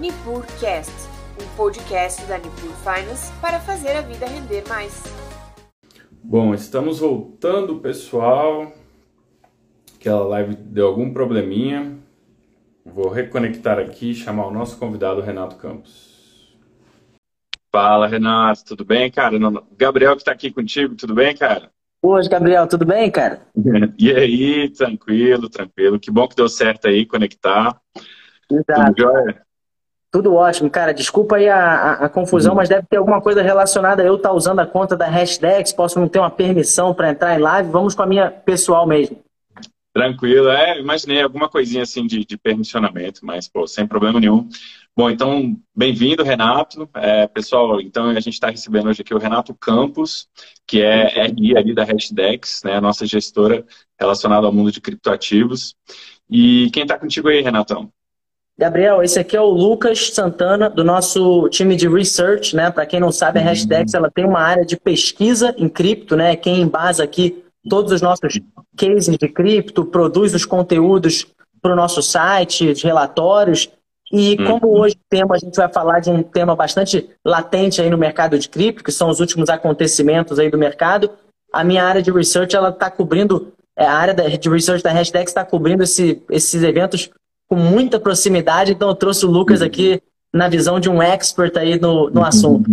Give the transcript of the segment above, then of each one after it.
NipurCast, um podcast da Nipur Finance para fazer a vida render mais. Bom, estamos voltando, pessoal. Aquela live deu algum probleminha. Vou reconectar aqui e chamar o nosso convidado, Renato Campos. Fala, Renato, tudo bem, cara? Gabriel que está aqui contigo, tudo bem, cara? Hoje, Gabriel, tudo bem, cara? E aí, tranquilo, tranquilo. Que bom que deu certo aí conectar. Exato. Tudo jóia? Tudo ótimo, cara. Desculpa aí a, a, a confusão, uhum. mas deve ter alguma coisa relacionada a eu estar tá usando a conta da Hashdex, posso não ter uma permissão para entrar em live. Vamos com a minha pessoal mesmo. Tranquilo, é, imaginei alguma coisinha assim de, de permissionamento, mas pô, sem problema nenhum. Bom, então, bem-vindo, Renato. É, pessoal, então a gente está recebendo hoje aqui o Renato Campos, que é RI ali da Hashdex, né, a nossa gestora relacionada ao mundo de criptoativos. E quem está contigo aí, Renatão? Gabriel, esse aqui é o Lucas Santana, do nosso time de research, né? Para quem não sabe, a Hashdex ela tem uma área de pesquisa em cripto, né? Quem embasa aqui todos os nossos cases de cripto, produz os conteúdos para o nosso site, os relatórios. E uhum. como hoje o tema, a gente vai falar de um tema bastante latente aí no mercado de cripto, que são os últimos acontecimentos aí do mercado, a minha área de research ela está cobrindo, é, a área de research da Hashdex está cobrindo esse, esses eventos com muita proximidade, então eu trouxe o Lucas aqui na visão de um expert aí no, no assunto.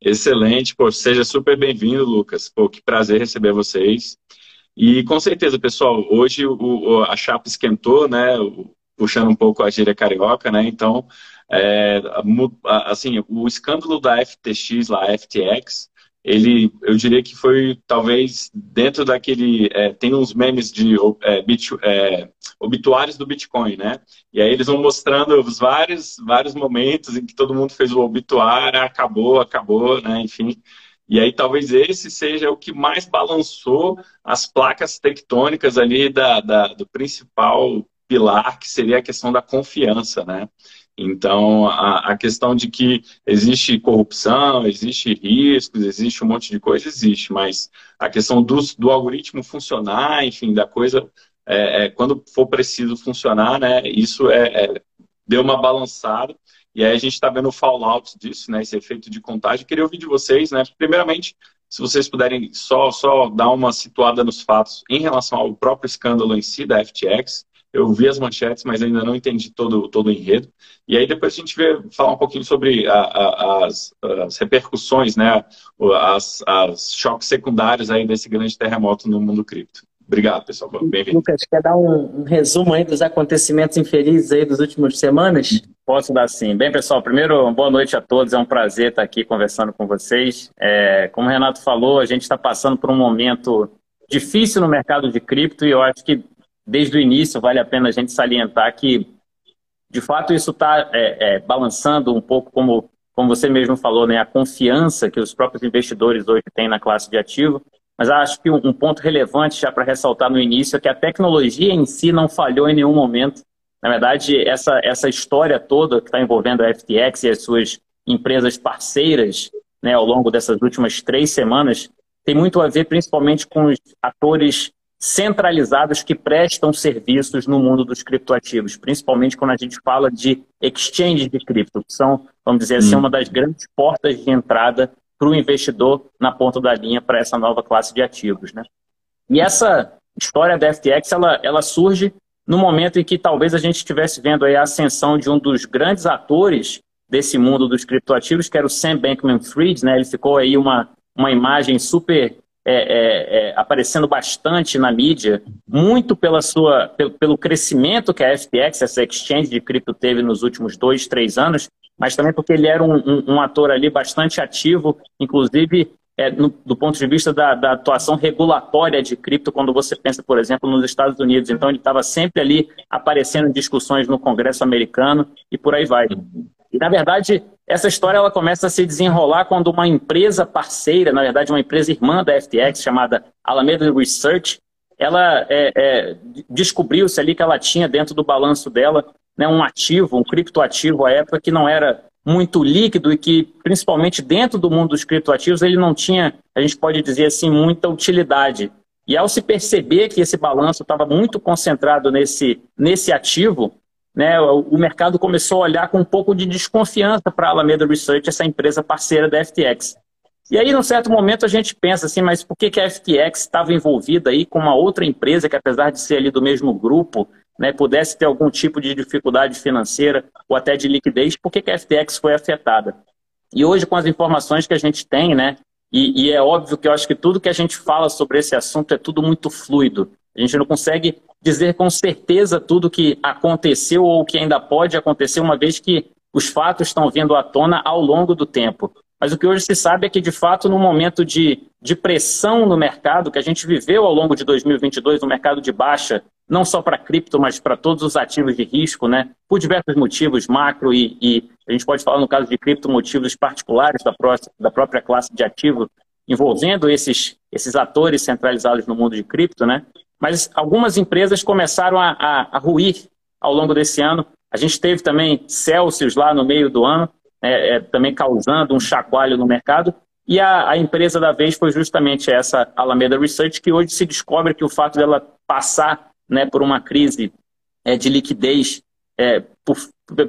Excelente, pô, seja super bem-vindo, Lucas. Pô, que prazer receber vocês. E com certeza, pessoal, hoje o, a chapa esquentou, né? puxando um pouco a gíria carioca, né? Então, é, assim, o escândalo da FTX, lá, FTX, ele, eu diria que foi talvez dentro daquele, é, tem uns memes de é, bit, é, obituários do Bitcoin, né? E aí eles vão mostrando os vários, vários momentos em que todo mundo fez o obituário, acabou, acabou, né? Enfim. E aí talvez esse seja o que mais balançou as placas tectônicas ali da, da do principal pilar, que seria a questão da confiança, né? Então, a, a, questão de que existe corrupção, existe riscos, existe um monte de coisa, existe, mas a questão do, do algoritmo funcionar, enfim, da coisa, é, é, quando for preciso funcionar, né, isso é, é deu uma balançada, e aí a gente está vendo o fallout disso, né, esse efeito de contagem. Queria ouvir de vocês, né, primeiramente, se vocês puderem só, só dar uma situada nos fatos em relação ao próprio escândalo em si da FTX, eu vi as manchetes, mas ainda não entendi todo, todo o enredo. E aí depois a gente vai falar um pouquinho sobre a, a, as, as, repercussões, né, as, as choques secundários aí desse grande terremoto no mundo cripto. Obrigado, pessoal. Bem-vindo. Lucas, quer dar um, um, resumo aí dos acontecimentos infelizes aí das últimas semanas? Posso dar sim. Bem, pessoal, primeiro, boa noite a todos. É um prazer estar aqui conversando com vocês. É, como o Renato falou, a gente está passando por um momento difícil no mercado de cripto e eu acho que desde o início, vale a pena a gente salientar que, de fato, isso está é, é, balançando um pouco, como, como você mesmo falou, né, a confiança que os próprios investidores hoje têm na classe de ativo. Mas acho que um, ponto relevante já para ressaltar no início é que a tecnologia em si não falhou em nenhum momento. Na verdade, essa, essa história toda que está envolvendo a FTX e as suas empresas parceiras né, ao longo dessas últimas três semanas tem muito a ver principalmente com os atores centralizados que prestam serviços no mundo dos criptoativos, principalmente quando a gente fala de exchanges de cripto, que são, vamos dizer assim, hum. uma das grandes portas de entrada para o investidor na ponta da linha para essa nova classe de ativos. Né? E essa história da FTX, ela, ela surge no momento em que talvez a gente estivesse vendo a ascensão de um dos grandes atores desse mundo dos criptoativos, que era o Sam Bankman-Fried, né? Ele ficou aí uma, uma imagem super é, é, é, aparecendo bastante na mídia, muito pela sua, pelo, pelo, crescimento que a FTX, essa exchange de cripto, teve nos últimos dois, três anos, mas também porque ele era um, um, um ator ali bastante ativo, inclusive é, no, do ponto de vista da, da, atuação regulatória de cripto, quando você pensa, por exemplo, nos Estados Unidos. Então, ele estava sempre ali aparecendo em discussões no Congresso americano e por aí vai. E, na verdade, essa história ela começa a se desenrolar quando uma empresa parceira, na verdade, uma empresa irmã da FTX, chamada Alameda Research, ela é, é, descobriu-se ali que ela tinha dentro do balanço dela né, um ativo, um criptoativo à época que não era muito líquido e que, principalmente dentro do mundo dos criptoativos, ele não tinha, a gente pode dizer assim, muita utilidade. E ao se perceber que esse balanço estava muito concentrado nesse, nesse ativo, né, o mercado começou a olhar com um pouco de desconfiança para a Alameda Research, essa empresa parceira da FTX. E aí, num certo momento, a gente pensa assim, mas por que, que a FTX estava envolvida aí com uma outra empresa que, apesar de ser ali do mesmo grupo, né, pudesse ter algum tipo de dificuldade financeira ou até de liquidez, por que, que a FTX foi afetada? E hoje, com as informações que a gente tem, né, e, e, é óbvio que eu acho que tudo que a gente fala sobre esse assunto é tudo muito fluido. A gente não consegue dizer com certeza tudo que aconteceu ou que ainda pode acontecer, uma vez que os fatos estão vindo à tona ao longo do tempo. Mas o que hoje se sabe é que, de fato, no momento de, de pressão no mercado, que a gente viveu ao longo de 2022, no mercado de baixa, não só para cripto, mas para todos os ativos de risco, né? por diversos motivos, macro e, e, a gente pode falar, no caso de cripto, motivos particulares da, pró da própria classe de ativo envolvendo esses, esses atores centralizados no mundo de cripto, né? Mas algumas empresas começaram a, a, a ruir ao longo desse ano. A gente teve também Celsius lá no meio do ano, é, é, também causando um chacoalho no mercado. E a, a, empresa da vez foi justamente essa Alameda Research, que hoje se descobre que o fato dela passar né, por uma crise é, de liquidez é, por,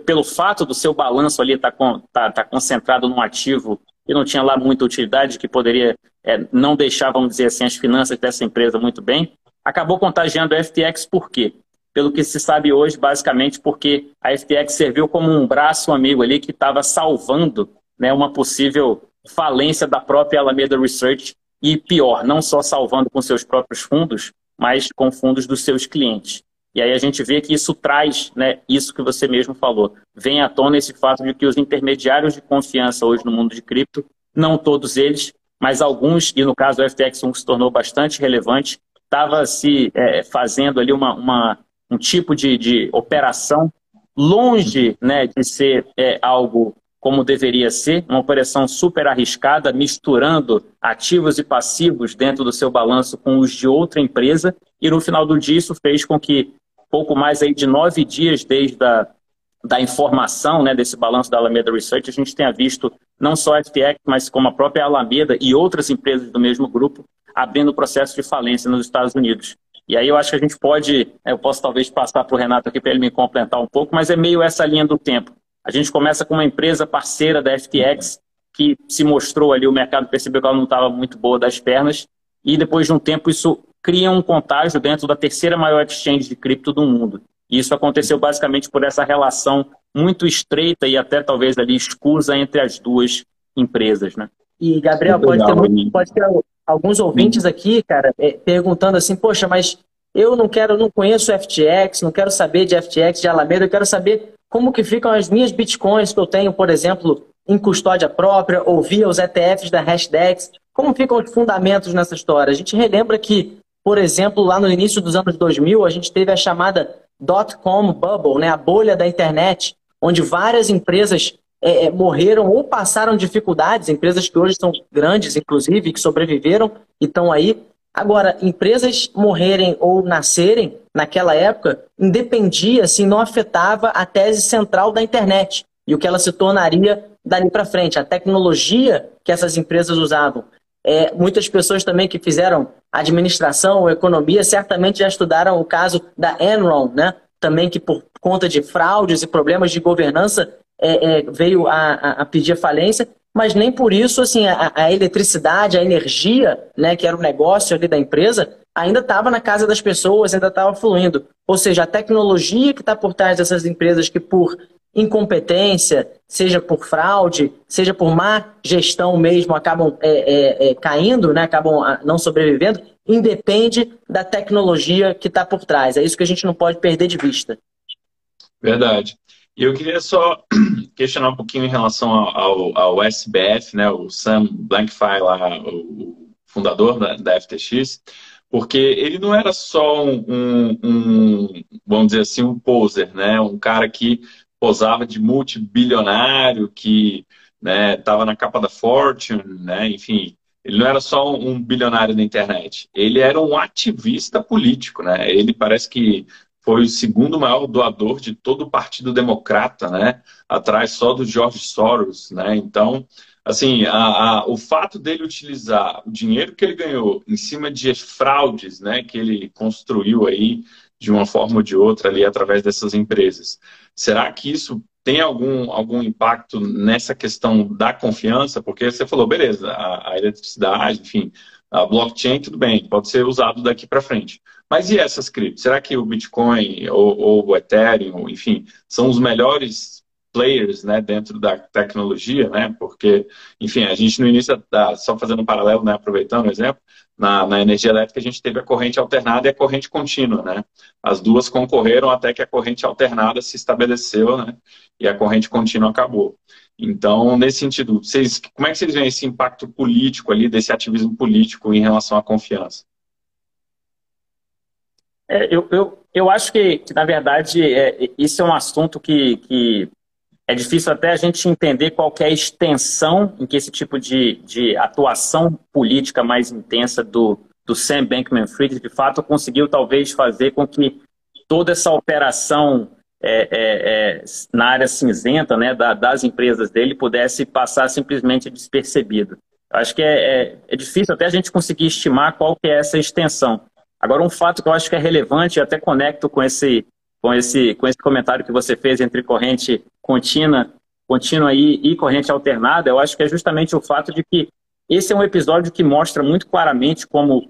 pelo fato do seu balanço ali estar tá, tá, tá concentrado num ativo que não tinha lá muita utilidade, que poderia é, não deixar, vamos dizer assim, as finanças dessa empresa muito bem, acabou contagiando a FTX por quê? Pelo que se sabe hoje, basicamente porque a FTX serviu como um braço amigo ali que estava salvando né, uma possível falência da própria Alameda Research e pior, não só salvando com seus próprios fundos, mas com fundos dos seus clientes. E aí a gente vê que isso traz, né, isso que você mesmo falou, vem à tona esse fato de que os intermediários de confiança hoje no mundo de cripto, não todos eles, mas alguns, e no caso do FTX um que se tornou bastante relevante, estava se é, fazendo ali uma, uma, um tipo de, de operação longe né, de ser é, algo como deveria ser, uma operação super arriscada, misturando ativos e passivos dentro do seu balanço com os de outra empresa, e no final do dia isso fez com que pouco mais aí de nove dias desde a da informação né, desse balanço da Alameda Research, a gente tenha visto não só a FTX, mas como a própria Alameda e outras empresas do mesmo grupo abrindo processo de falência nos Estados Unidos. E aí eu acho que a gente pode, né, eu posso talvez passar para o Renato aqui para ele me complementar um pouco, mas é meio essa linha do tempo. A gente começa com uma empresa parceira da FTX que se mostrou ali, o mercado percebeu que ela não estava muito boa das pernas, e depois de um tempo isso cria um contágio dentro da terceira maior exchange de cripto do mundo. E isso aconteceu basicamente por essa relação muito estreita e até talvez ali escusa entre as duas empresas, né? E, Gabriel, pode ter, muito, pode ter, alguns ouvintes aqui, cara, é, perguntando assim, poxa, mas eu não quero, não conheço FTX, não quero saber de FTX, de Alameda, eu quero saber como que ficam as minhas bitcoins que eu tenho, por exemplo, em custódia própria ou via os ETFs da Hashdex. Como ficam os fundamentos nessa história? A gente relembra que, por exemplo, lá no início dos anos 2000, a gente teve a chamada dot-com bubble, né, a bolha da internet, onde várias empresas é, é, morreram ou passaram dificuldades, empresas que hoje são grandes, inclusive, que sobreviveram e estão aí. Agora, empresas morrerem ou nascerem naquela época independia, assim, não afetava a tese central da internet e o que ela se tornaria dali para frente, a tecnologia que essas empresas usavam. É, muitas pessoas também que fizeram administração ou economia certamente já estudaram o caso da Enron, né? Também que por conta de fraudes e problemas de governança é, é, veio a, a, pedir a falência, mas nem por isso assim a, a, eletricidade, a energia, né, que era o negócio ali da empresa, ainda estava na casa das pessoas, ainda estava fluindo. Ou seja, a tecnologia que está por trás dessas empresas que por incompetência, seja por fraude, seja por má gestão mesmo, acabam é, é, é, caindo, né, acabam ah, não sobrevivendo, independe da tecnologia que está por trás. É isso que a gente não pode perder de vista. Verdade. E eu queria só questionar um pouquinho em relação ao, ao, SBF, né, o Sam Blankfein, lá, o fundador da, da FTX, porque ele não era só um, um, um, vamos dizer assim, um poser, né, um cara que posava de multibilionário, que estava né, na capa da Fortune, né, enfim, ele não era só um bilionário da internet, ele era um ativista político, né? Ele parece que foi o segundo maior doador de todo o Partido Democrata, né? Atrás só do George Soros, né? Então, assim, a, a, o fato dele utilizar o dinheiro que ele ganhou em cima de fraudes, né? Que ele construiu aí de uma forma ou de outra ali através dessas empresas. Será que isso tem algum, algum impacto nessa questão da confiança? Porque você falou, beleza, a, a eletricidade, enfim, a blockchain, tudo bem, pode ser usado daqui para frente. Mas e essas criptos? Será que o Bitcoin ou, ou, o Ethereum, enfim, são os melhores players né, dentro da tecnologia, né? Porque, enfim, a gente no início, só fazendo um paralelo, né, aproveitando o exemplo, na, na, energia elétrica a gente teve a corrente alternada e a corrente contínua, né? As duas concorreram até que a corrente alternada se estabeleceu, né? E a corrente contínua acabou. Então, nesse sentido, vocês, como é que vocês veem esse impacto político ali, desse ativismo político em relação à confiança? É, eu, eu, eu acho que, que na verdade, é, isso é um assunto que, que é difícil até a gente entender qual é a extensão em que esse tipo de, de atuação política mais intensa do, do Sam Bankman-Fried, de fato, conseguiu talvez fazer com que toda essa operação é, é, é, na área cinzenta né, da, das empresas dele pudesse passar simplesmente despercebido. Acho que é, é, é, difícil até a gente conseguir estimar qual que é essa extensão. Agora, um fato que eu acho que é relevante, e até conecto com esse, com esse, com esse comentário que você fez entre corrente contínua, contínua e, e corrente alternada, eu acho que é justamente o fato de que esse é um episódio que mostra muito claramente como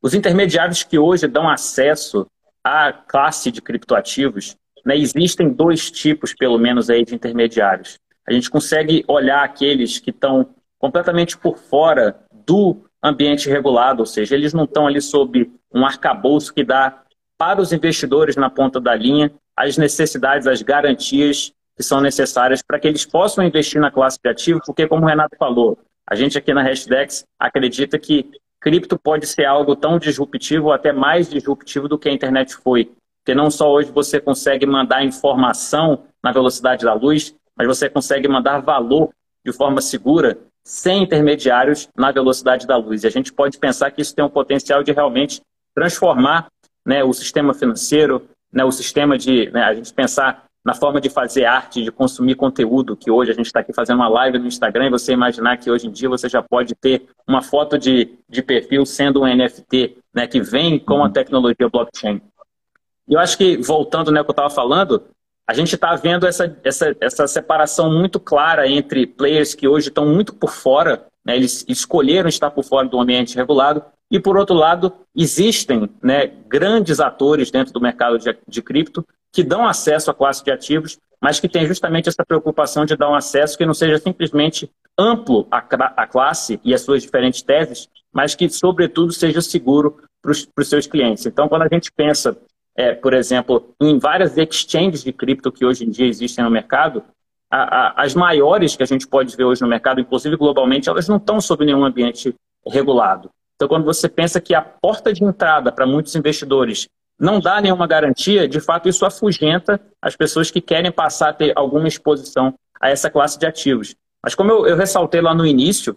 os intermediários que hoje dão acesso à classe de criptoativos, né, existem dois tipos, pelo menos, aí, de intermediários. A gente consegue olhar aqueles que estão completamente por fora do ambiente regulado, ou seja, eles não estão ali sob um arcabouço que dá para os investidores na ponta da linha as necessidades, as garantias que são necessárias para que eles possam investir na classe de ativo, porque, como o Renato falou, a gente aqui na Hashdex acredita que cripto pode ser algo tão disruptivo, até mais disruptivo do que a internet foi. Porque não só hoje você consegue mandar informação na velocidade da luz, mas você consegue mandar valor de forma segura, sem intermediários, na velocidade da luz. E a gente pode pensar que isso tem um potencial de realmente transformar né, o sistema financeiro, né, o sistema de né, a gente pensar na forma de fazer arte, de consumir conteúdo, que hoje a gente está aqui fazendo uma live no Instagram e você imaginar que hoje em dia você já pode ter uma foto de, de perfil sendo um NFT, né, que vem com a tecnologia blockchain. E eu acho que, voltando né, ao que eu estava falando, a gente está vendo essa, essa, essa separação muito clara entre players que hoje estão muito por fora, né, eles escolheram estar por fora do ambiente regulado, e, por outro lado, existem né, grandes atores dentro do mercado de, de cripto que dão acesso à classe de ativos, mas que tem justamente essa preocupação de dar um acesso que não seja simplesmente amplo à, à classe e às suas diferentes teses, mas que, sobretudo, seja seguro para os seus clientes. Então, quando a gente pensa, é, por exemplo, em várias exchanges de cripto que hoje em dia existem no mercado, a, a, as maiores que a gente pode ver hoje no mercado, inclusive globalmente, elas não estão sob nenhum ambiente regulado. Então, quando você pensa que a porta de entrada para muitos investidores não dá nenhuma garantia, de fato isso afugenta as pessoas que querem passar a ter alguma exposição a essa classe de ativos. Mas como eu, eu ressaltei lá no início,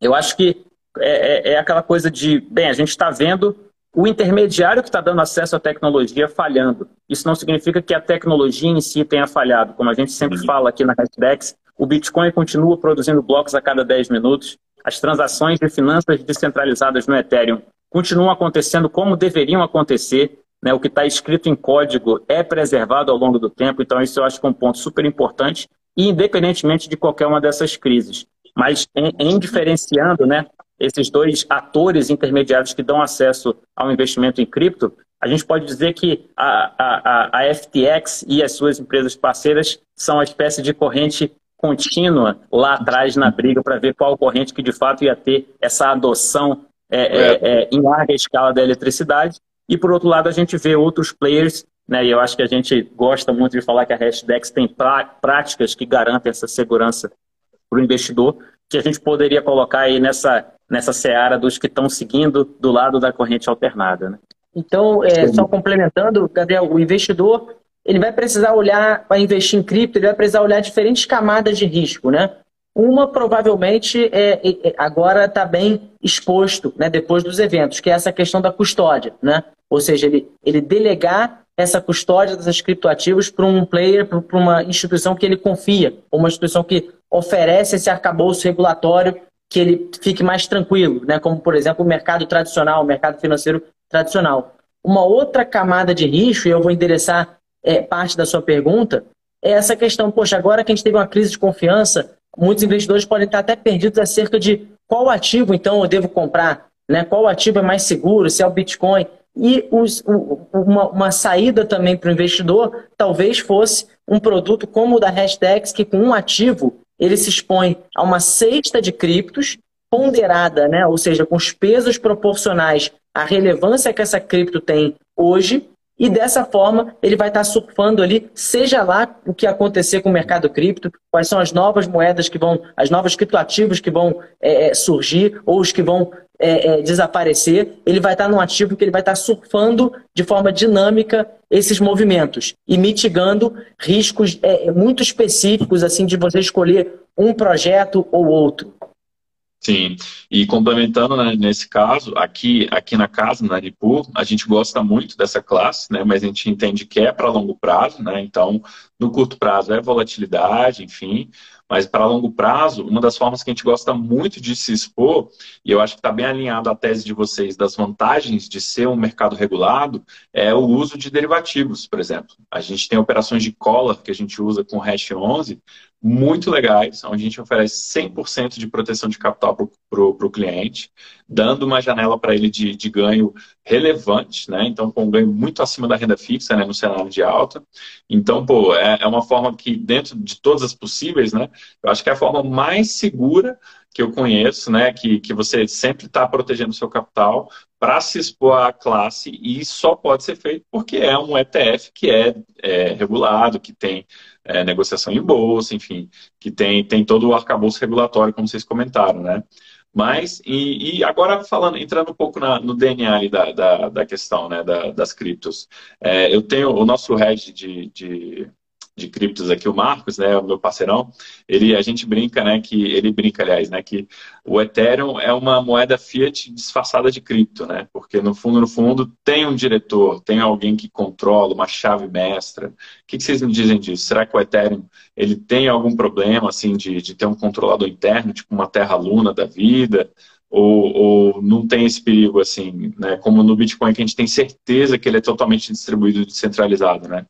eu acho que é, é, é aquela coisa de, bem, a gente está vendo o intermediário que está dando acesso à tecnologia falhando. Isso não significa que a tecnologia em si tenha falhado. Como a gente sempre uhum. fala aqui na Hashdex, o Bitcoin continua produzindo blocos a cada 10 minutos, as transações de finanças descentralizadas no Ethereum continuam acontecendo como deveriam acontecer. Né? O que está escrito em código é preservado ao longo do tempo, então isso eu acho que é um ponto super importante, independentemente de qualquer uma dessas crises. Mas em, em diferenciando né, esses dois atores intermediários que dão acesso ao investimento em cripto, a gente pode dizer que a, a, a FTX e as suas empresas parceiras são uma espécie de corrente contínua lá atrás na briga para ver qual corrente que de fato ia ter essa adoção é, é. É, é, em larga escala da eletricidade. E por outro lado, a gente vê outros players, né, e eu acho que a gente gosta muito de falar que a Hashdex tem práticas que garantem essa segurança para o investidor, que a gente poderia colocar aí nessa, nessa seara dos que estão seguindo do lado da corrente alternada. Né? Então, é, só complementando, Gabriel, o investidor ele vai precisar olhar, para investir em cripto, ele vai precisar olhar diferentes camadas de risco, né? Uma provavelmente é, é agora está bem exposto, né, depois dos eventos, que é essa questão da custódia, né? Ou seja, ele, ele delegar essa custódia desses criptoativos para um player, para uma instituição que ele confia, uma instituição que oferece esse arcabouço regulatório que ele fique mais tranquilo, né? Como por exemplo o mercado tradicional, o mercado financeiro tradicional. uma outra camada de risco, e eu vou endereçar é, parte da sua pergunta, é essa questão, poxa, agora que a gente teve uma crise de confiança, muitos investidores podem estar até perdidos acerca de qual ativo, então, eu devo comprar, né? qual ativo é mais seguro, se é o Bitcoin. E os, uma, uma, saída também para o investidor talvez fosse um produto como o da Hashtags, que com um ativo ele se expõe a uma cesta de criptos ponderada, né? ou seja, com os pesos proporcionais à relevância que essa cripto tem hoje, e dessa forma ele vai estar surfando ali, seja lá o que acontecer com o mercado cripto, quais são as novas moedas que vão, as novas criptoativos que vão é, é surgir ou os que vão é, é, desaparecer, ele vai estar num ativo que ele vai estar surfando de forma dinâmica esses movimentos e mitigando riscos é, muito específicos assim de você escolher um projeto ou outro. Sim, e complementando né, nesse caso, aqui, aqui na casa, na Aripur, a gente gosta muito dessa classe, né, mas a gente entende que é para longo prazo, né, então no curto prazo é volatilidade, enfim, mas para longo prazo, uma das formas que a gente gosta muito de se expor, e eu acho que está bem alinhado à tese de vocês das vantagens de ser um mercado regulado, é o uso de derivativos, por exemplo. A gente tem operações de collar que a gente usa com Hash 11, muito legais, onde a gente oferece 100% de proteção de capital para o cliente, dando uma janela para ele de, de, ganho relevante, né? Então, com um ganho muito acima da renda fixa, né? No cenário de alta. Então, pô, é, é uma forma que, dentro de todas as possíveis, né? Eu acho que é a forma mais segura que eu conheço, né? Que, que você sempre está protegendo o seu capital para se expor à classe e só pode ser feito porque é um ETF que é, é regulado, que tem é, negociação em bolsa, enfim, que tem, tem todo o arcabouço regulatório, como vocês comentaram, né? Mas, e, e agora falando, entrando um pouco na, no DNA da, da, da, questão né, da, das criptos, é, eu tenho o nosso head de, de de criptos aqui, o Marcos, né, o meu parceirão, ele, a gente brinca, né, que ele brinca, aliás, né, que o Ethereum é uma moeda fiat disfarçada de cripto, né, porque no fundo, no fundo, tem um diretor, tem alguém que controla, uma chave mestra. O que, que vocês me dizem disso? Será que o Ethereum, ele tem algum problema, assim, de, de ter um controlador interno, tipo uma terra-luna da vida? Ou, ou, não tem esse perigo assim, né? Como no Bitcoin que a gente tem certeza que ele é totalmente distribuído e descentralizado, né?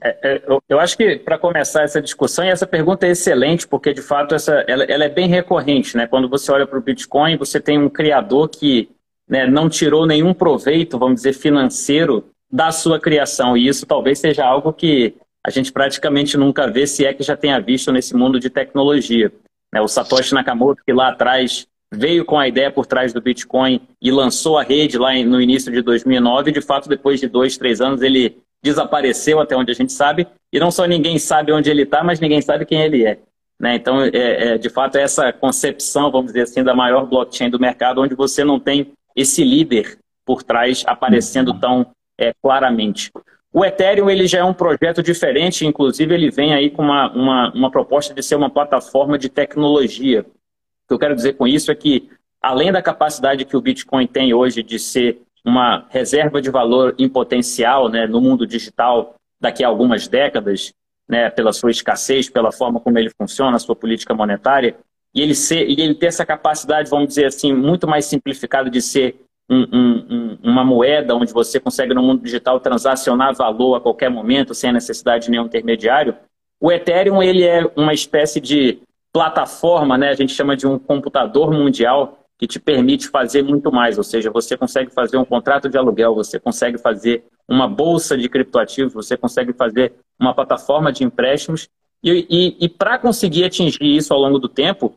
É, é, eu, eu, acho que para começar essa discussão, e essa pergunta é excelente, porque de fato essa, ela, ela é bem recorrente. Né? Quando você olha para o Bitcoin, você tem um criador que né, não tirou nenhum proveito, vamos dizer, financeiro da sua criação. E isso talvez seja algo que a gente praticamente nunca vê, se é que já tenha visto nesse mundo de tecnologia. Né? O Satoshi Nakamoto, que lá atrás veio com a ideia por trás do Bitcoin e lançou a rede lá no início de 2009, e de fato, depois de dois, três anos, ele desapareceu até onde a gente sabe, e não só ninguém sabe onde ele está, mas ninguém sabe quem ele é. Né? Então, é, é, de fato, é essa concepção, vamos dizer assim, da maior blockchain do mercado, onde você não tem esse líder por trás aparecendo tão é, claramente. O Ethereum ele já é um projeto diferente, inclusive ele vem aí com uma, uma, uma proposta de ser uma plataforma de tecnologia. O que eu quero dizer com isso é que, além da capacidade que o Bitcoin tem hoje de ser uma reserva de valor em potencial né, no mundo digital daqui a algumas décadas, né, pela sua escassez, pela forma como ele funciona, a sua política monetária, e ele, ser, e ele ter essa capacidade, vamos dizer assim, muito mais simplificada de ser um, um, uma moeda onde você consegue no mundo digital transacionar valor a qualquer momento, sem a necessidade de nenhum intermediário, o Ethereum ele é uma espécie de plataforma, né, a gente chama de um computador mundial, que te permite fazer muito mais, ou seja, você consegue fazer um contrato de aluguel, você consegue fazer uma bolsa de criptoativos, você consegue fazer uma plataforma de empréstimos, e, e, e para conseguir atingir isso ao longo do tempo,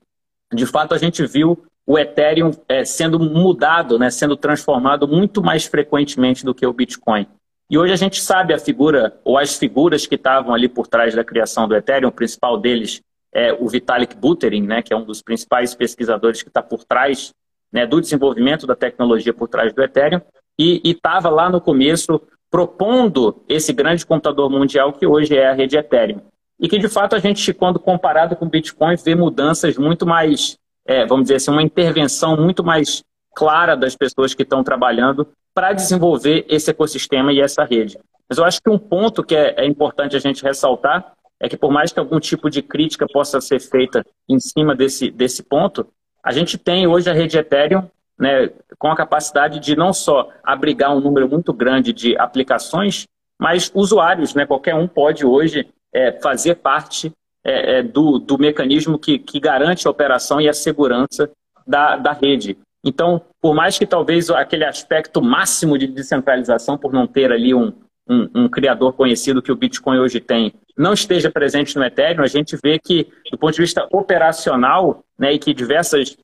de fato a gente viu o Ethereum é, sendo mudado, né, sendo transformado muito mais frequentemente do que o Bitcoin. E hoje a gente sabe a figura, ou as figuras que estavam ali por trás da criação do Ethereum, o principal deles é, o Vitalik Buterin, né, que é um dos principais pesquisadores que está por trás né, do desenvolvimento da tecnologia por trás do Ethereum, e estava lá no começo propondo esse grande computador mundial que hoje é a rede Ethereum. E que, de fato, a gente, quando comparado com o Bitcoin, vê mudanças muito mais, é, vamos dizer assim, uma intervenção muito mais clara das pessoas que estão trabalhando para desenvolver esse ecossistema e essa rede. Mas eu acho que um ponto que é, é importante a gente ressaltar é que por mais que algum tipo de crítica possa ser feita em cima desse, desse ponto, a gente tem hoje a rede Ethereum né, com a capacidade de não só abrigar um número muito grande de aplicações, mas usuários, né, qualquer um pode hoje é, fazer parte é, é, do, do mecanismo que, que garante a operação e a segurança da, da rede. Então, por mais que talvez aquele aspecto máximo de descentralização, por não ter ali um, um, um, criador conhecido que o Bitcoin hoje tem, não esteja presente no Ethereum, a gente vê que, do ponto de vista operacional, né, e que diversos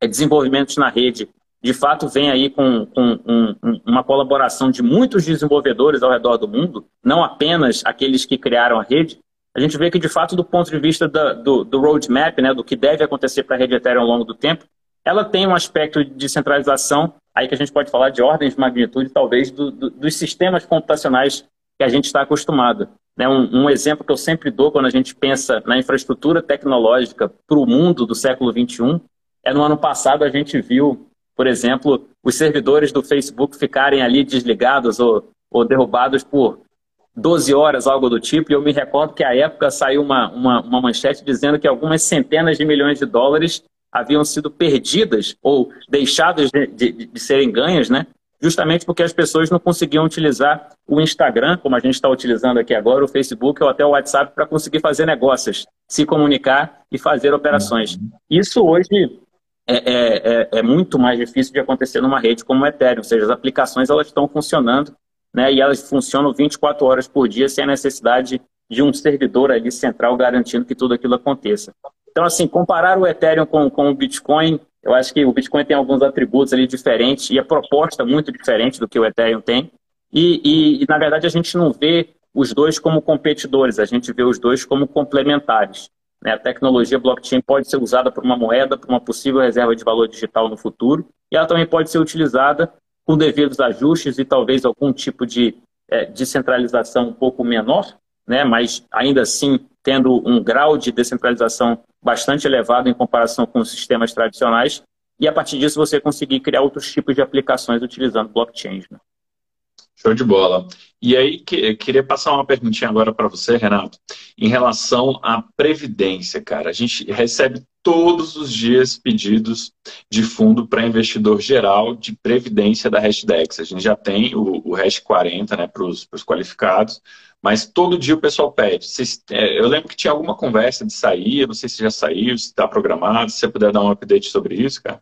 é, desenvolvimentos na rede, de fato, vem aí com, com um, uma colaboração de muitos desenvolvedores ao redor do mundo, não apenas aqueles que criaram a rede, a gente vê que, de fato, do ponto de vista da, do, do roadmap, né, do que deve acontecer para a rede Ethereum ao longo do tempo, ela tem um aspecto de centralização, aí que a gente pode falar de ordens de magnitude, talvez, do, do, dos sistemas computacionais que a gente está acostumado. Né? Um, um, exemplo que eu sempre dou quando a gente pensa na infraestrutura tecnológica para o mundo do século XXI é no ano passado a gente viu, por exemplo, os servidores do Facebook ficarem ali desligados ou, ou derrubados por 12 horas, algo do tipo, e eu me recordo que à época saiu uma, uma, uma manchete dizendo que algumas centenas de milhões de dólares haviam sido perdidas ou deixadas de, de, de serem ganhas, né? justamente porque as pessoas não conseguiam utilizar o Instagram, como a gente está utilizando aqui agora, o Facebook ou até o WhatsApp para conseguir fazer negócios, se comunicar e fazer operações. Isso hoje é, é, é, é, muito mais difícil de acontecer numa rede como o Ethereum, ou seja, as aplicações elas estão funcionando né, e elas funcionam 24 horas por dia sem a necessidade de um servidor ali central garantindo que tudo aquilo aconteça. Então, assim, comparar o Ethereum com, com o Bitcoin, eu acho que o Bitcoin tem alguns atributos ali diferentes e a proposta muito diferente do que o Ethereum tem. E, e, e, na verdade, a gente não vê os dois como competidores, a gente vê os dois como complementares. Né? A tecnologia blockchain pode ser usada para uma moeda, para uma possível reserva de valor digital no futuro, e ela também pode ser utilizada com devidos ajustes e talvez algum tipo de é, descentralização um pouco menor, né? mas ainda assim tendo um grau de descentralização bastante elevado em comparação com os sistemas tradicionais, e a partir disso você conseguir criar outros tipos de aplicações utilizando blockchain. Né? Show de bola. E aí, que, queria passar uma perguntinha agora para você, Renato, em relação à previdência, cara. A gente recebe todos os dias pedidos de fundo para investidor geral de previdência da Hashdex. A gente já tem o, o Hash 40 né, para os qualificados, mas todo dia o pessoal pede. É, eu lembro que tinha alguma conversa de sair, não sei se já saiu, se está programado, se você puder dar um update sobre isso, cara.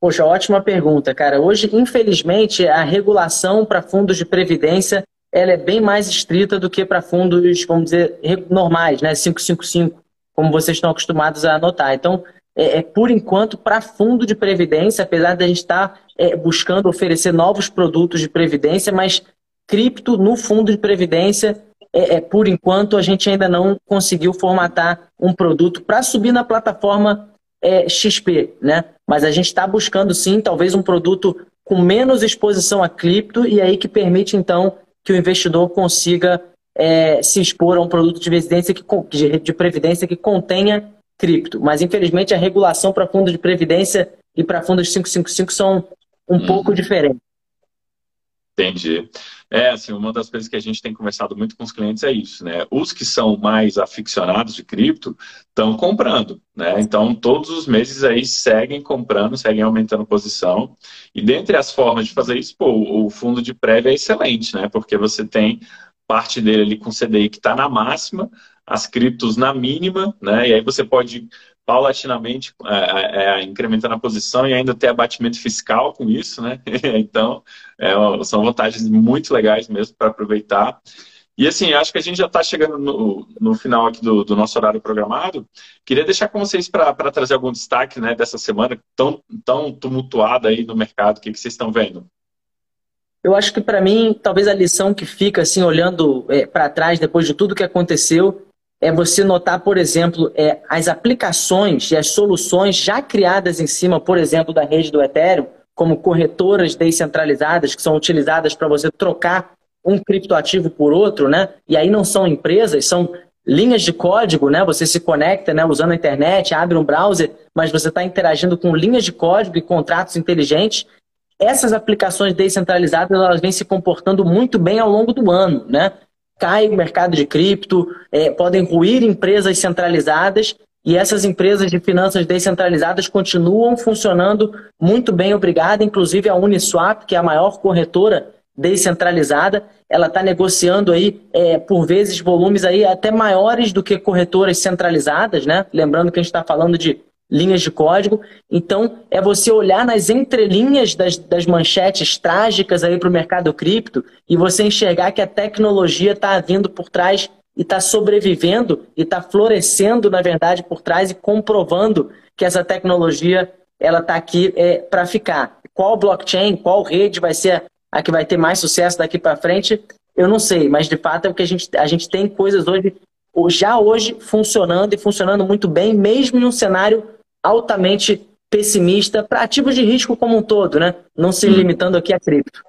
Poxa, ótima pergunta, cara. Hoje, infelizmente, a regulação para fundos de previdência ela é bem mais estrita do que para fundos, vamos dizer, normais, né? 555, como vocês estão acostumados a anotar. Então, é, é por enquanto, para fundo de previdência, apesar de a gente estar tá, é, buscando oferecer novos produtos de previdência, mas cripto no fundo de previdência, é, é por enquanto, a gente ainda não conseguiu formatar um produto para subir na plataforma é, XP, né? Mas a gente está buscando sim, talvez um produto com menos exposição a cripto e aí que permite então que o investidor consiga é, se expor a um produto de previdência que, de, de previdência que contenha cripto. Mas infelizmente a regulação para fundo de previdência e para fundos 555 são um uhum. pouco diferentes. Entendi. É, assim, uma das coisas que a gente tem conversado muito com os clientes é isso, né? Os que são mais aficionados de cripto estão comprando, né? Então, todos os meses aí seguem comprando, seguem aumentando posição. E dentre as formas de fazer isso, pô, o fundo de prévia é excelente, né? Porque você tem parte dele ali com CDI que está na máxima, as criptos na mínima, né? E aí você pode paulatinamente é, é, é, incrementando a posição e ainda ter abatimento fiscal com isso, né? então, é, são vantagens muito legais mesmo para aproveitar. E assim, acho que a gente já está chegando no, no, final aqui do, do, nosso horário programado. Queria deixar com vocês para trazer algum destaque né, dessa semana tão, tão tumultuada aí no mercado. O que, que vocês estão vendo? Eu acho que para mim, talvez a lição que fica assim, olhando é, para trás depois de tudo que aconteceu, é você notar, por exemplo, é, as aplicações e as soluções já criadas em cima, por exemplo, da rede do Ethereum, como corretoras descentralizadas que são utilizadas para você trocar um criptoativo por outro, né? E aí não são empresas, são linhas de código, né? Você se conecta, né? Usando a internet, abre um browser, mas você está interagindo com linhas de código e contratos inteligentes. Essas aplicações descentralizadas elas vêm se comportando muito bem ao longo do ano, né? Cai o mercado de cripto, é, podem ruir empresas centralizadas e essas empresas de finanças descentralizadas continuam funcionando muito bem, obrigado. Inclusive a Uniswap, que é a maior corretora descentralizada, ela está negociando aí, é, por vezes, volumes aí até maiores do que corretoras centralizadas, né? Lembrando que a gente está falando de linhas de código. Então, é você olhar nas entrelinhas das, das manchetes trágicas aí para o mercado cripto e você enxergar que a tecnologia está vindo por trás e está sobrevivendo e está florescendo, na verdade, por trás e comprovando que essa tecnologia ela está aqui é, para ficar. Qual blockchain, qual rede vai ser a que vai ter mais sucesso daqui para frente? Eu não sei, mas de fato é porque a gente, a gente tem coisas hoje, já hoje funcionando e funcionando muito bem, mesmo em um cenário altamente pessimista para ativos de risco como um todo, né? Não se limitando aqui a cripto.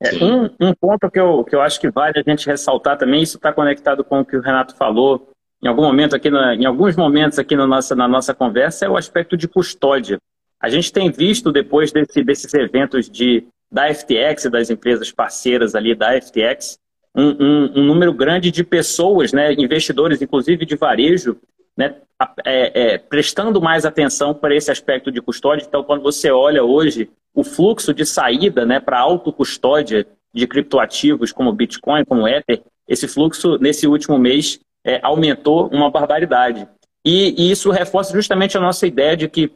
É, um, um, ponto que eu, que eu acho que vale a gente ressaltar também, isso está conectado com o que o Renato falou em algum momento aqui, na, em alguns momentos aqui na nossa, na nossa conversa, é o aspecto de custódia. A gente tem visto depois desse, desses eventos de, da FTX e das empresas parceiras ali da FTX, um, um, um, número grande de pessoas, né, investidores, inclusive de varejo, né, é, é, prestando mais atenção para esse aspecto de custódia. Então, quando você olha hoje o fluxo de saída né, para autocustódia de criptoativos como Bitcoin, como Ether, esse fluxo nesse último mês é, aumentou uma barbaridade. E, e, isso reforça justamente a nossa ideia de que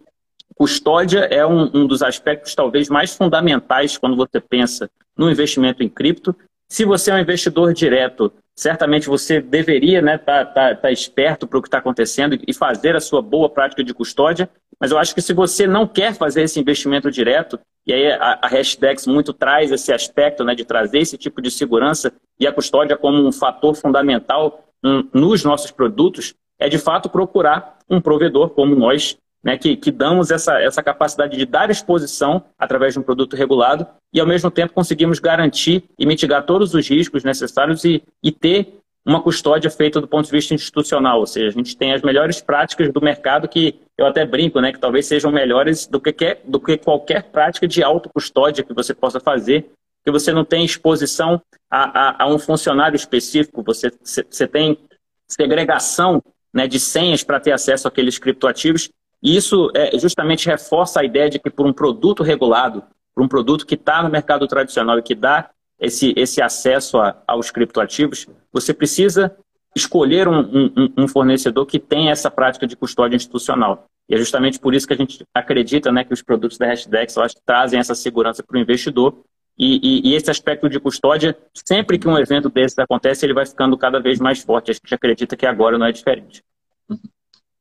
custódia é um, um dos aspectos talvez mais fundamentais quando você pensa no investimento em cripto. Se você é um investidor direto, certamente você deveria estar né, tá, tá, tá esperto para o que está acontecendo e fazer a sua boa prática de custódia. Mas eu acho que se você não quer fazer esse investimento direto, e aí a, a Hashdex muito traz esse aspecto né, de trazer esse tipo de segurança e a custódia como um fator fundamental um, nos nossos produtos, é de fato procurar um provedor como nós, né, que, que damos essa, essa capacidade de dar exposição através de um produto regulado e, ao mesmo tempo, conseguimos garantir e mitigar todos os riscos necessários e, e ter uma custódia feita do ponto de vista institucional, ou seja, a gente tem as melhores práticas do mercado que eu até brinco, né, que talvez sejam melhores do que, quer, do que qualquer prática de autocustódia que você possa fazer, que você não tem exposição a, a, a um funcionário específico, você, tem segregação né, de senhas para ter acesso àqueles criptoativos e isso é, justamente reforça a ideia de que por um produto regulado, por um produto que está no mercado tradicional e que dá esse, esse acesso a, aos criptoativos, você precisa escolher um, um, um, fornecedor que tem essa prática de custódia institucional. E é justamente por isso que a gente acredita né, que os produtos da Hashdex acho, trazem essa segurança para o investidor. E, e, e, esse aspecto de custódia, sempre que um evento desses acontece, ele vai ficando cada vez mais forte. A gente acredita que agora não é diferente.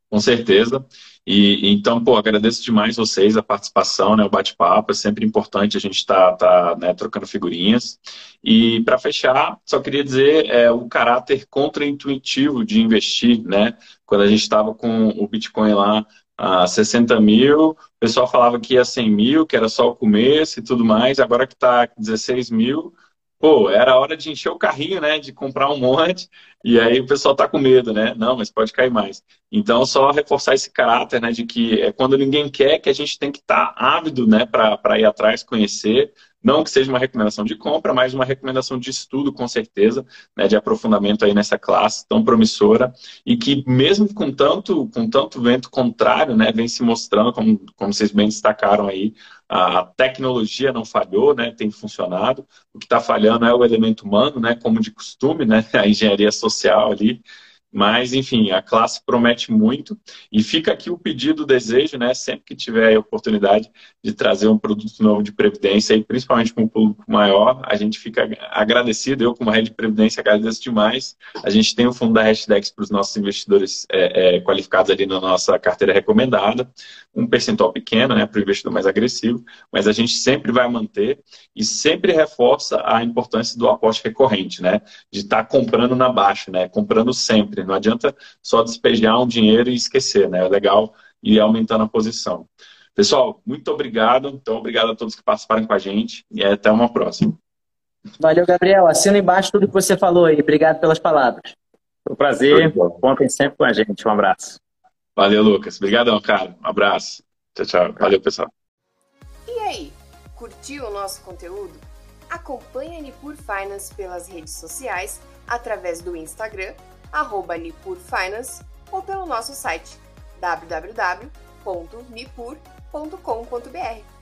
Com certeza. E então, pô, agradeço demais vocês a participação, né, o bate-papo, é sempre importante a gente estar tá, tá, né, trocando figurinhas. E para fechar, só queria dizer é, o caráter contraintuitivo de investir, né? Quando a gente estava com o Bitcoin lá a 60 mil, o pessoal falava que ia 100 mil, que era só o começo e tudo mais, agora que está 16 mil, pô, era hora de encher o carrinho, né? De comprar um monte, e aí o pessoal tá com medo, né? Não, mas pode cair mais. Então, só reforçar esse caráter, né? De que é quando ninguém quer que a gente tem que estar tá ávido, né? Para ir atrás, conhecer. Não que seja uma recomendação de compra, mas uma recomendação de estudo, com certeza, né, de aprofundamento aí nessa classe tão promissora e que mesmo com tanto, com tanto vento contrário, né, vem se mostrando, como, como vocês bem destacaram aí, a tecnologia não falhou, né, tem funcionado. O que está falhando é o elemento humano, né, como de costume, né, a engenharia social ali. Mas, enfim, a classe promete muito. E fica aqui o pedido, o desejo, né? Sempre que tiver a oportunidade de trazer um produto novo de Previdência, e principalmente com um público maior, a gente fica agradecido. Eu, como rede de Previdência, agradeço demais. A gente tem o fundo da Hashdex para os nossos investidores é, é, qualificados ali na nossa carteira recomendada. Um percentual pequeno, né? Para o investidor mais agressivo. Mas a gente sempre vai manter e sempre reforça a importância do aporte recorrente, né? De estar tá comprando na baixa, né? Comprando sempre sempre. Não adianta só despejar um dinheiro e esquecer, né? É legal ir aumentando a posição. Pessoal, muito obrigado. Então, obrigado a todos que participaram com a gente e até uma próxima. Valeu, Gabriel. Assina embaixo tudo que você falou aí. Obrigado pelas palavras. Foi um prazer. Contem sempre com a gente. Um abraço. Valeu, Lucas. Obrigadão, cara. Um abraço. Tchau, tchau. Valeu, pessoal. E aí, curtiu o nosso conteúdo? Acompanhe a Nipur Finance pelas redes sociais, através do Instagram arroba Nipur Finance ou pelo nosso site www.nipur.com.br.